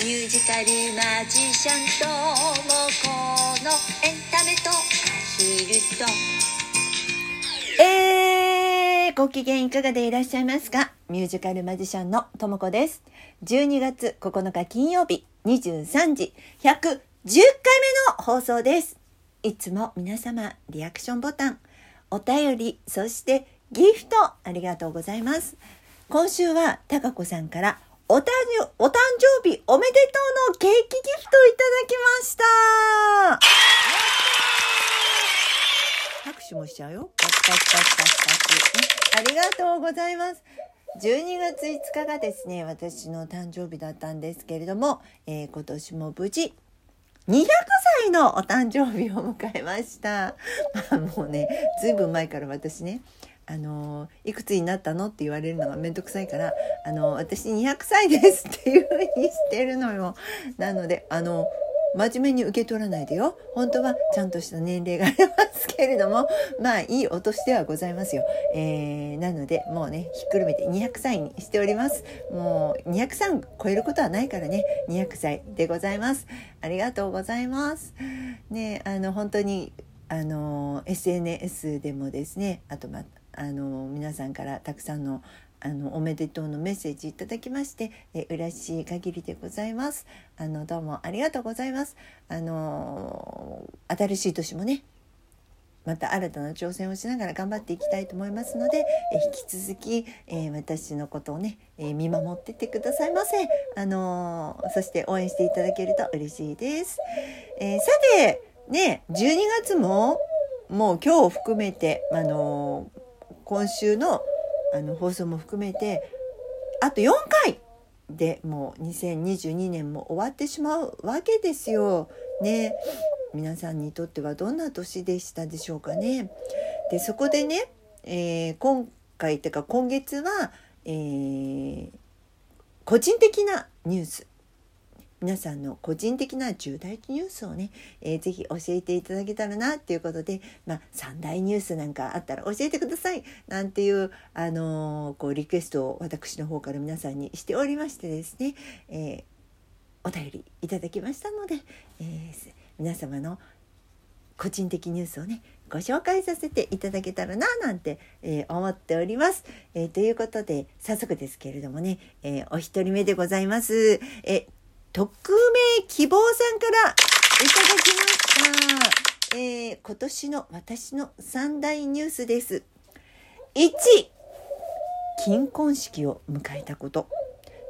ミュージカルマジシャンともこのエンタメとアヒルとえー、ご機嫌いかがでいらっしゃいますか？ミュージカルマジシャンのともこです。12月9日金曜日23時110回目の放送です。いつも皆様リアクションボタン、お便り、そしてギフトありがとうございます。今週はたかこさんからお誕生お誕生日おめでとうのケーキギフトをいただきました拍手もしちゃうよ。パチパチパチパチパチ。ありがとうございます。12月5日がですね、私の誕生日だったんですけれども、えー今年も無事、200歳のお誕生日を迎えました。まあもうね、ずいぶん前から私ね、あのいくつになったのって言われるのがめんどくさいから、あの私200歳ですっていうふうにしてるのよ。なので、あの、真面目に受け取らないでよ。本当はちゃんとした年齢がありますけれども、まあいいお年ではございますよ。えー、なので、もうね、ひっくるめて200歳にしております。もう200歳超えることはないからね、200歳でございます。ありがとうございます。ね、あの、本当に、あの、SNS でもですね、あとまあの皆さんからたくさんのあのおめでとうのメッセージいただきましてえ嬉しい限りでございます。あのどうもありがとうございます。あの新しい年もねまた新たな挑戦をしながら頑張っていきたいと思いますのでえ引き続き、えー私のことをね、えー見守っててくださいませ。あのそして応援していただけると嬉しいです、えーさてね12月ももう今日含めてあの今週のあの放送も含めてあと4回でもう2022年も終わってしまうわけですよ。ね皆さんにとってはどんな年でしたでしょうかね。でそこでね、えー今回っていうか今月は、えー個人的なニュース皆さんの個人的な重大ニュースをね、えーぜひ教えていただけたらなっていうことで、まあ、三大ニュースなんかあったら教えてくださいなんていう、あのーこうリクエストを私の方から皆さんにしておりましてですね、えーお便りいただきましたので、えー皆様の個人的ニュースをねご紹介させていただけたらななんて、えー思っております、えーということで早速ですけれどもね、えーお一人目でございます。えー匿名希望さんからいただきました。えー今年の私の三大ニュースです。1、金婚式を迎えたこと。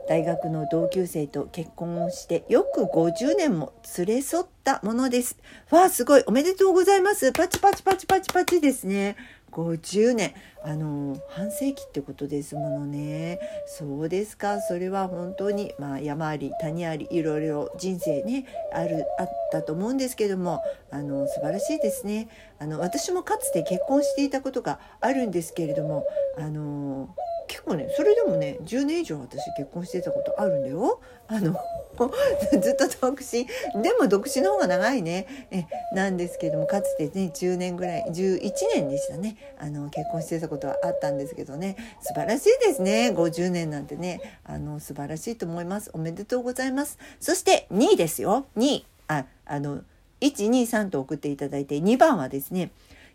大学の同級生と結婚をしてよく50年も連れ添ったものです。わあ、すごい。おめでとうございます。パチパチパチパチパチですね。50年。あの、半世紀ってことですものね。そうですか。それは本当に、まあ、山あり、谷あり、いろいろ人生ね、ある、あったと思うんですけども、あの、素晴らしいですね。あの、私もかつて結婚していたことがあるんですけれども、あの、結構ねそれでもね10年以上私結婚してたことあるんだよ。あの ずっと独身。でも独身の方が長いね。えなんですけどもかつてね10年ぐらい11年でしたね。あの結婚してたことはあったんですけどね。素晴らしいですね。50年なんてね。あの素晴らしいと思います。おめでとうございます。そして2位ですよ。2位。ああの123と送っていただいて2番はですね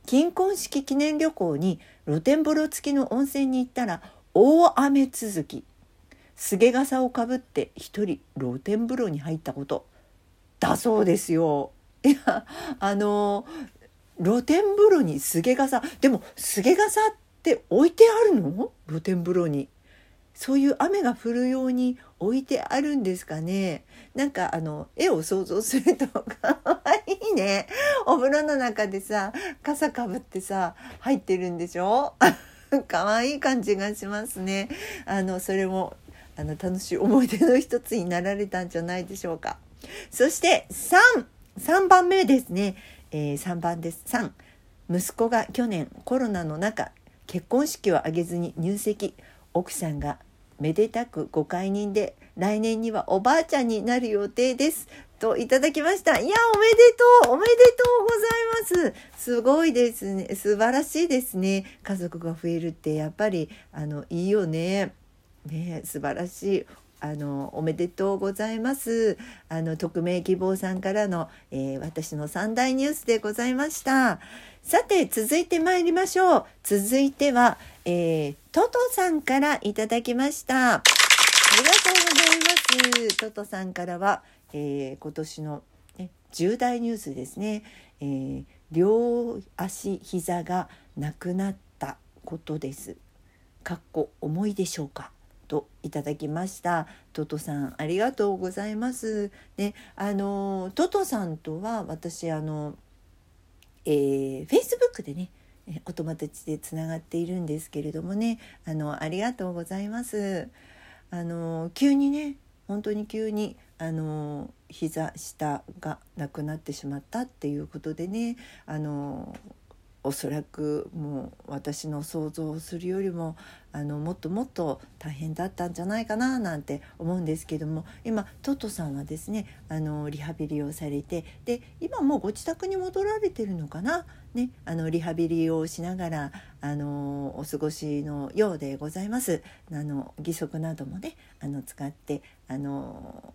金婚式記念旅行に露天風呂付きの温泉に行ったら大雨続きすげ傘をかぶって一人露天風呂に入ったことだそうですよ。いやあの露天風呂にすげ傘でもすげ傘って置いてあるの？露天風呂に。そういう雨が降るように置いてあるんですかね。なんかあの絵を想像するとかわいいね。お風呂の中でさ傘かぶってさ入ってるんでしょ？可愛い感じがしますね。あのそれもあの楽しい思い出の一つになられたんじゃないでしょうか。そして3、3番目ですね。えー、3番です。3、息子が去年コロナの中結婚式を挙げずに入籍。奥さんがめでたくご解任で来年にはおばあちゃんになる予定です。といただきました。いや、おめでとうおめでとうございますすごいですね。素晴らしいですね。家族が増えるってやっぱり、あの、いいよね。ね素晴らしい。あのおめでとうございますあの匿名希望さんからの、えー、私の三大ニュースでございましたさて続いて参りましょう。続いては、えー、トトさんからいただきました。ありがとうございます。トトさんからは、えー、今年の、ね、重大ニュースですね、えー、両足膝がなくなったことです。かっこ重いでしょうか？といただきました。トトさんありがとうございます。ねあのトトさんとは私あのえー、Facebook でねお友達でつながっているんですけれどもねあのありがとうございます。あの急にね本当に急にあの膝下がなくなってしまったっていうことでねあのおそらくもう私の想像するよりもあのもっともっと大変だったんじゃないかななんて思うんですけども今トトさんはですねあのリハビリをされてで今もうご自宅に戻られてるのかな、ね、あのリハビリをしながらあのお過ごしのようでございます。あの義足などもねあの使ってあの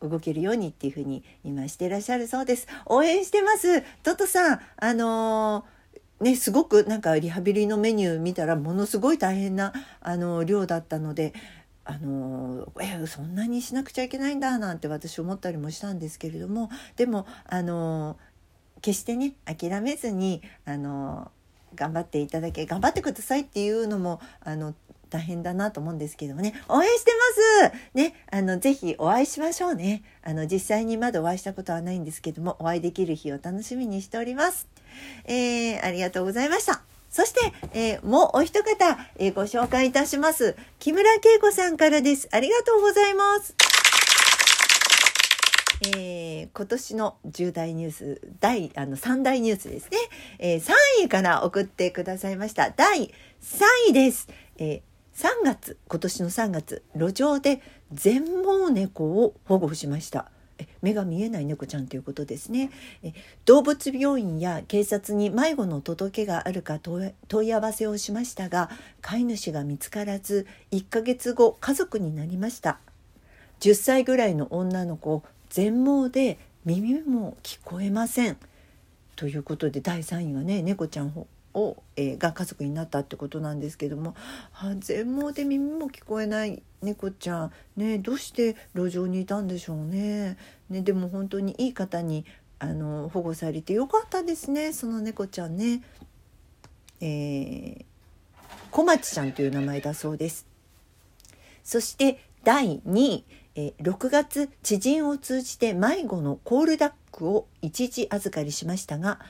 動けるようにっていうふうに今してらっしゃるそうです。応援してます。トトさん、あのーね、すごくなんかリハビリのメニュー見たらものすごい大変なあの量だったのであのえそんなにしなくちゃいけないんだなんて私思ったりもしたんですけれどもでもあの決してね諦めずにあの頑張っていただけ頑張ってくださいっていうのもあの大変だなと思うんですけどもね。応援してます。ねあのぜひお会いしましょうね。あの実際にまだお会いしたことはないんですけどもお会いできる日を楽しみにしております。えー、ありがとうございました。そして、えー、もうお一方、えー、ご紹介いたします。木村恵子さんからです。ありがとうございます。えー、今年の重大ニュース第あの3大ニュースですね、えー、3位から送ってくださいました。第3位です、えー、3月今年の3月路上で全盲猫を保護しました。目が見えない猫ちゃんということですね。動物病院や警察に迷子の届けがあるか問い合わせをしましたが飼い主が見つからず1ヶ月後家族になりました。10歳ぐらいの女の子全盲で耳も聞こえません。ということで第3位はね猫ちゃんを、えー、が家族になったってことなんですけども全盲で耳も聞こえない猫ちゃんねどうして路上にいたんでしょうね。ねでも本当にいい方にあの保護されてよかったですねその猫ちゃんね。えー、小町ちゃんという名前だそうです。そして第2位、え、6月知人を通じて迷子のコールダックを一時預かりしましたが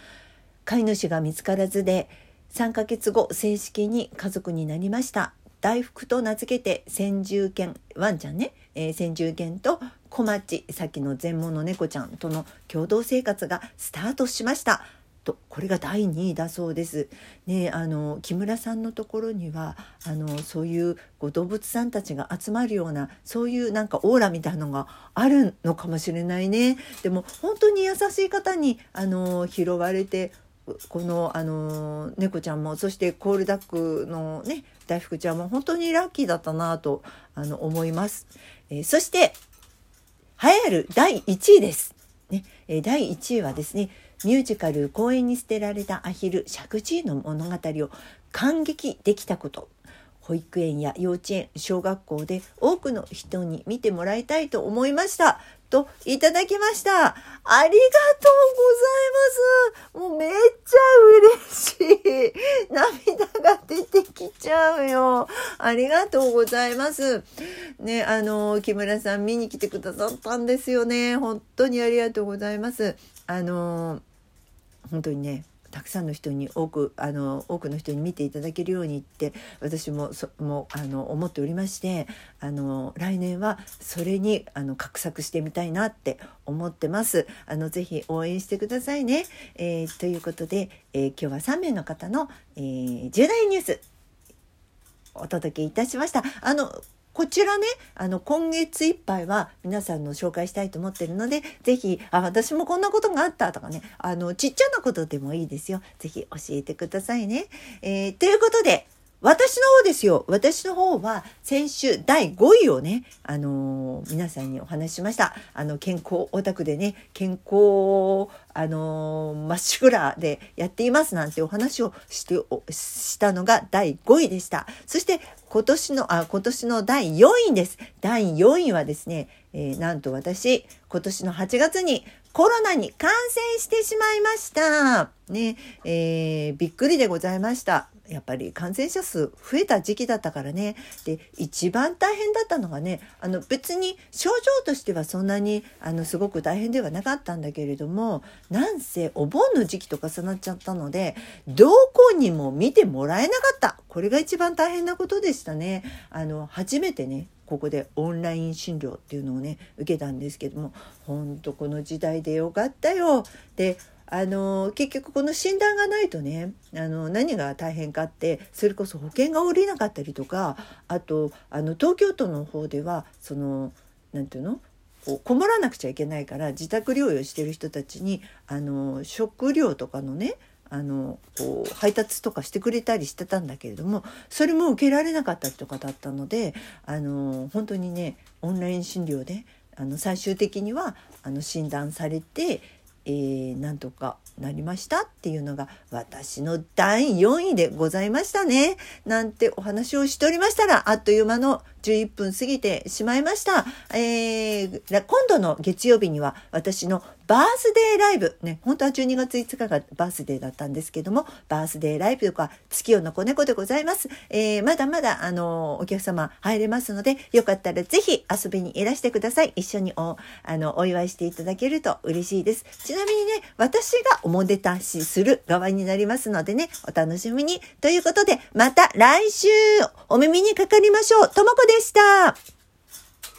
飼い主が見つからずで3ヶ月後正式に家族になりました大福と名付けて先住犬ワンちゃんね、えー、先住犬と小町さっきの全盲の猫ちゃんとの共同生活がスタートしましたとこれが第2位だそうです。ねあの木村さんのところにはあのそういうこう動物さんたちが集まるようなそういうなんかオーラみたいなのがあるのかもしれないね。でも本当に優しい方にあの拾われてこのあの猫ちゃんもそしてコールダックのね大福ちゃんも本当にラッキーだったなとあの思います。えー、そして栄えある第1位です。ねえー、第1位はですねミュージカル公園に捨てられたアヒル石神井の物語を感激できたこと保育園や幼稚園小学校で多くの人に見てもらいたいと思いましたといただきました。ありがとうございます。もうめっちゃ嬉しい。涙が出てきちゃうよ。ありがとうございます。ね、あの、木村さん見に来てくださったんですよね。本当にありがとうございます。あの、本当にね、たくさんの人に多くあの多くの人に見ていただけるようにって私もそもあの思っておりましてあの来年はそれにあの画策してみたいなって思ってます。あのぜひ応援してくださいね。えー、ということで、えー、今日は3名の方の、えー、重大ニュースお届けいたしました。あのこちらね、あの、今月いっぱいは皆さんの紹介したいと思ってるので、ぜひ、あ、私もこんなことがあったとかね、あの、ちっちゃなことでもいいですよ。ぜひ教えてくださいね。えー、ということで、私の方ですよ。私の方は先週第5位をね、あのー、皆さんにお話ししました。あの、健康オタクでね、健康、あのー、まっしぐらでやっていますなんてお話をして、したのが第5位でした。そして今年の、あ、今年の第4位です。第4位はですね、えー、なんと私、今年の8月にコロナに感染してしまいました。ね、えー、びっくりでございました。やっぱり感染者数増えた時期だったからねで一番大変だったのがねあの別に症状としてはそんなにあのすごく大変ではなかったんだけれどもなんせお盆の時期と重なっちゃったのでどこにも見てもらえなかったこれが一番大変なことでしたね。あの初めてねここでオンライン診療っていうのをね受けたんですけども本当この時代でよかったよ。であの結局この診断がないとねあの何が大変かってそれこそ保険が下りなかったりとかあとあの東京都の方ではその何て言うの？こうこもらなくちゃいけないから自宅療養してる人たちにあの食料とかのねあのこう配達とかしてくれたりしてたんだけれどもそれも受けられなかったりとかだったのであの本当にねオンライン診療であの最終的にはあの診断されてえー、なんとかなりましたっていうのが私の第4位でございましたね。なんてお話をしておりましたら、あっという間の11分過ぎてしまいました。えー、今度の月曜日には私のバースデーライブ、ね、本当は12月5日がバースデーだったんですけども、バースデーライブとか月夜の子猫でございます。えー、まだまだ、あの、お客様入れますので、よかったらぜひ遊びにいらしてください。一緒にお、あの、お祝いしていただけると嬉しいです。ちなみにね、私がおもてたしする側になりますのでね、お楽しみに。ということで、また来週お耳にかかりましょう。ともこでした。